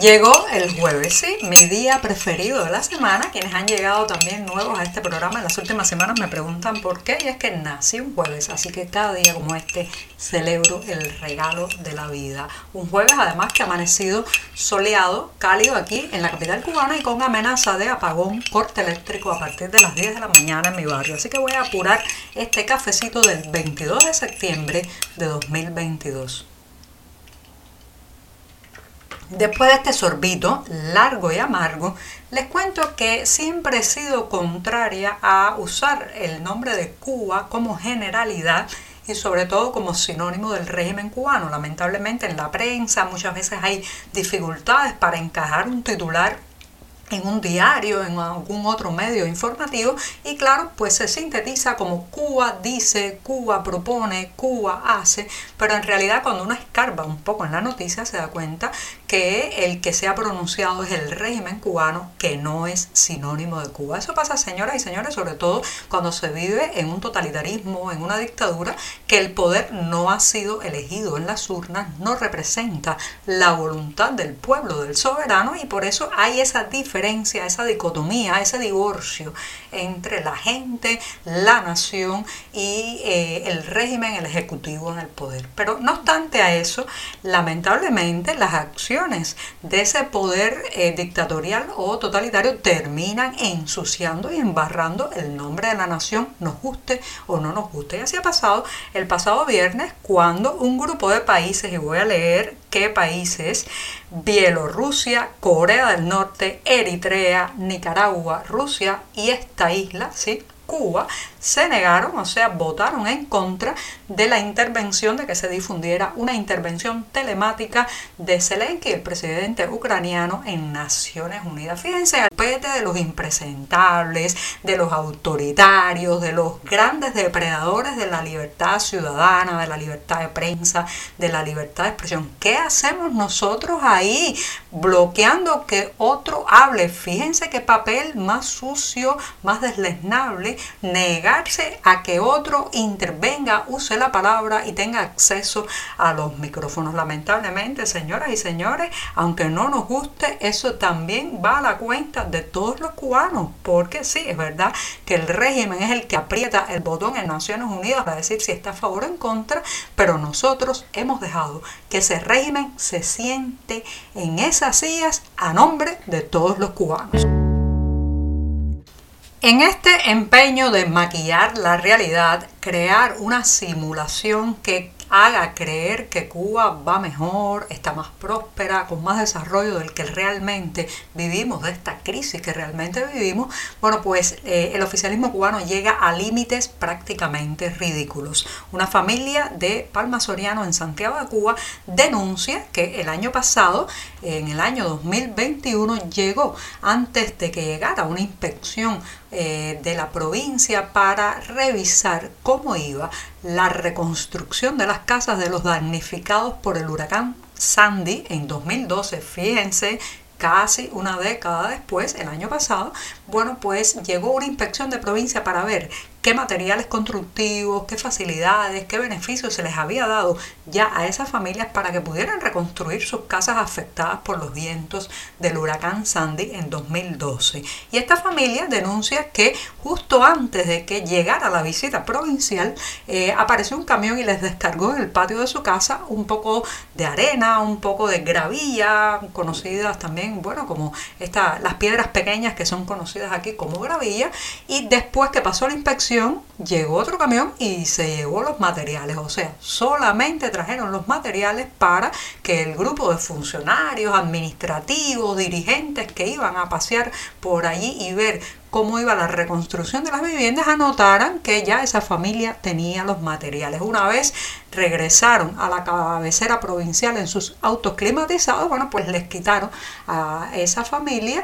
Llegó el jueves, sí, mi día preferido de la semana. Quienes han llegado también nuevos a este programa en las últimas semanas me preguntan por qué. Y es que nací un jueves, así que cada día como este celebro el regalo de la vida. Un jueves además que ha amanecido soleado, cálido aquí en la capital cubana y con amenaza de apagón corte eléctrico a partir de las 10 de la mañana en mi barrio. Así que voy a apurar este cafecito del 22 de septiembre de 2022. Después de este sorbito largo y amargo, les cuento que siempre he sido contraria a usar el nombre de Cuba como generalidad y sobre todo como sinónimo del régimen cubano. Lamentablemente en la prensa muchas veces hay dificultades para encajar un titular en un diario, en algún otro medio informativo y claro, pues se sintetiza como Cuba dice, Cuba propone, Cuba hace, pero en realidad cuando uno escarba un poco en la noticia se da cuenta que el que se ha pronunciado es el régimen cubano, que no es sinónimo de Cuba. Eso pasa, señoras y señores, sobre todo cuando se vive en un totalitarismo, en una dictadura, que el poder no ha sido elegido en las urnas, no representa la voluntad del pueblo, del soberano, y por eso hay esa diferencia esa dicotomía, ese divorcio entre la gente, la nación y eh, el régimen, el ejecutivo en el poder. Pero no obstante a eso, lamentablemente las acciones de ese poder eh, dictatorial o totalitario terminan ensuciando y embarrando el nombre de la nación, nos guste o no nos guste. Y así ha pasado el pasado viernes cuando un grupo de países, y voy a leer qué países, Bielorrusia, Corea del Norte, Eritrea, Nicaragua, Rusia y esta isla, ¿sí? Cuba, se negaron, o sea, votaron en contra de la intervención, de que se difundiera una intervención telemática de Zelensky, el presidente ucraniano, en Naciones Unidas. Fíjense, al pete de los impresentables, de los autoritarios, de los grandes depredadores de la libertad ciudadana, de la libertad de prensa, de la libertad de expresión. ¿Qué hacemos nosotros ahí? Bloqueando que otro hable. Fíjense qué papel más sucio, más desleznable, negar a que otro intervenga, use la palabra y tenga acceso a los micrófonos. Lamentablemente, señoras y señores, aunque no nos guste, eso también va a la cuenta de todos los cubanos, porque sí, es verdad que el régimen es el que aprieta el botón en Naciones Unidas para decir si está a favor o en contra, pero nosotros hemos dejado que ese régimen se siente en esas sillas a nombre de todos los cubanos. En este empeño de maquillar la realidad, crear una simulación que haga creer que Cuba va mejor, está más próspera, con más desarrollo del que realmente vivimos, de esta crisis que realmente vivimos, bueno, pues eh, el oficialismo cubano llega a límites prácticamente ridículos. Una familia de Palma Soriano en Santiago de Cuba denuncia que el año pasado, en el año 2021, llegó antes de que llegara una inspección eh, de la provincia para revisar cómo iba la reconstrucción de las casas de los damnificados por el huracán Sandy en 2012. Fíjense casi una década después, el año pasado, bueno, pues llegó una inspección de provincia para ver qué materiales constructivos, qué facilidades, qué beneficios se les había dado ya a esas familias para que pudieran reconstruir sus casas afectadas por los vientos del huracán Sandy en 2012. Y esta familia denuncia que justo antes de que llegara la visita provincial, eh, apareció un camión y les descargó en el patio de su casa un poco de arena, un poco de gravilla, conocidas también, bueno, como esta, las piedras pequeñas que son conocidas aquí como gravilla, y después que pasó la inspección, llegó otro camión y se llevó los materiales. O sea, solamente trajeron los materiales para que el grupo de funcionarios, administrativos, dirigentes que iban a pasear por allí y ver cómo iba la reconstrucción de las viviendas, anotaran que ya esa familia tenía los materiales. Una vez regresaron a la cabecera provincial en sus autos climatizados, bueno, pues les quitaron a esa familia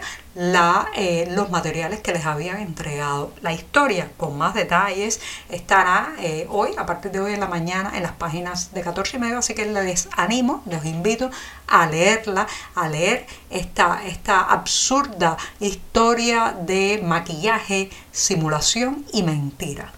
eh, los materiales que les habían entregado. La historia con más detalles estará eh, hoy, a partir de hoy en la mañana, en las páginas de 14 y medio, así que les animo, les invito a leerla, a leer esta, esta absurda historia de maquillaje, simulación y mentira.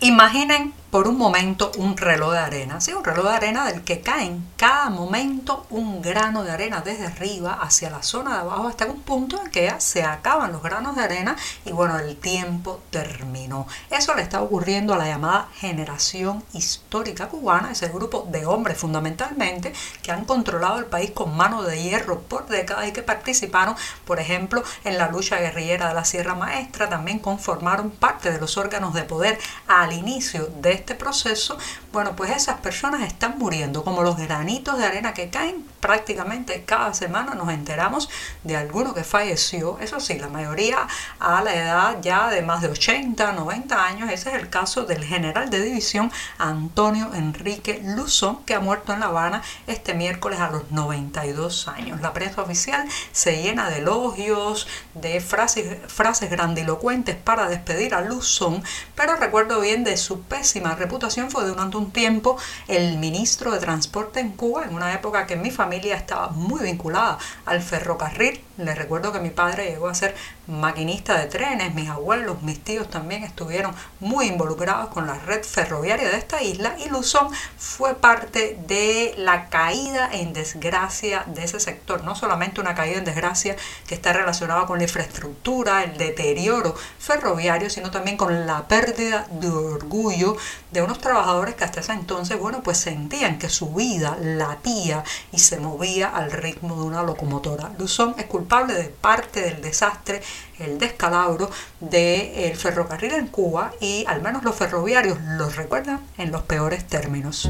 Imaginen por un momento un reloj de arena, ¿sí? un reloj de arena del que cae en cada momento un grano de arena desde arriba hacia la zona de abajo hasta un punto en que ya se acaban los granos de arena y bueno, el tiempo terminó. Eso le está ocurriendo a la llamada generación histórica cubana, ese grupo de hombres fundamentalmente que han controlado el país con mano de hierro por décadas y que participaron, por ejemplo, en la lucha guerrillera de la Sierra Maestra, también conformaron parte de los órganos de poder al inicio de este proceso, bueno, pues esas personas están muriendo, como los granitos de arena que caen prácticamente cada semana nos enteramos de alguno que falleció, eso sí, la mayoría a la edad ya de más de 80, 90 años, ese es el caso del general de división Antonio Enrique Luzón, que ha muerto en La Habana este miércoles a los 92 años. La prensa oficial se llena de elogios, de frases, frases grandilocuentes para despedir a Luzón, pero recuerdo bien de su pésima reputación fue durante un tiempo el ministro de Transporte en Cuba, en una época que mi familia estaba muy vinculada al ferrocarril. Les recuerdo que mi padre llegó a ser maquinista de trenes, mis abuelos, mis tíos también estuvieron muy involucrados con la red ferroviaria de esta isla y Luzón fue parte de la caída en desgracia de ese sector, no solamente una caída en desgracia que está relacionada con la infraestructura, el deterioro ferroviario, sino también con la pérdida de orgullo de unos trabajadores que hasta ese entonces, bueno, pues sentían que su vida latía y se movía al ritmo de una locomotora. Luzón es culpable de parte del desastre, el descalabro del ferrocarril en Cuba y al menos los ferroviarios los recuerdan en los peores términos.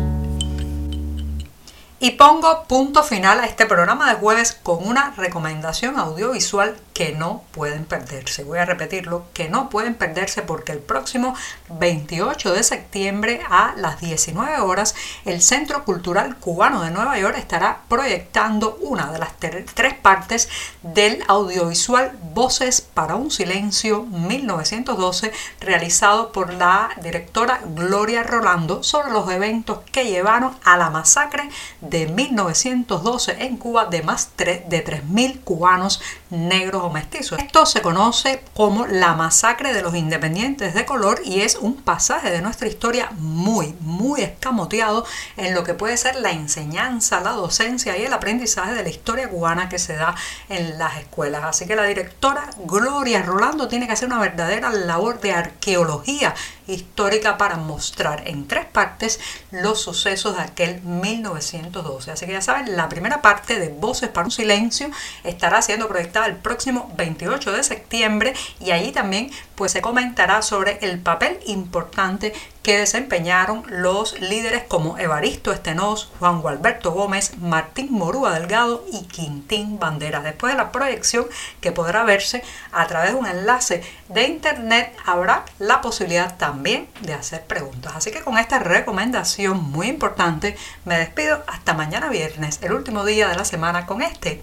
Y pongo punto final a este programa de jueves con una recomendación audiovisual que no pueden perderse. Voy a repetirlo, que no pueden perderse porque el próximo 28 de septiembre a las 19 horas el Centro Cultural Cubano de Nueva York estará proyectando una de las tres partes del audiovisual Voces para un Silencio 1912 realizado por la directora Gloria Rolando sobre los eventos que llevaron a la masacre de 1912 en Cuba de más de 3.000 cubanos negros o mestizos. Esto se conoce como la masacre de los independientes de color y es un pasaje de nuestra historia muy, muy escamoteado en lo que puede ser la enseñanza, la docencia y el aprendizaje de la historia cubana que se da en las escuelas. Así que la directora Gloria Rolando tiene que hacer una verdadera labor de arqueología histórica para mostrar en tres partes los sucesos de aquel 1912. Así que ya saben, la primera parte de Voces para un Silencio estará siendo proyectada el próximo 28 de septiembre y allí también pues se comentará sobre el papel importante que desempeñaron los líderes como Evaristo Estenós, Juan Gualberto Gómez, Martín Morúa Delgado y Quintín Banderas. Después de la proyección que podrá verse a través de un enlace de internet, habrá la posibilidad también de hacer preguntas. Así que con esta recomendación muy importante, me despido hasta mañana viernes, el último día de la semana con este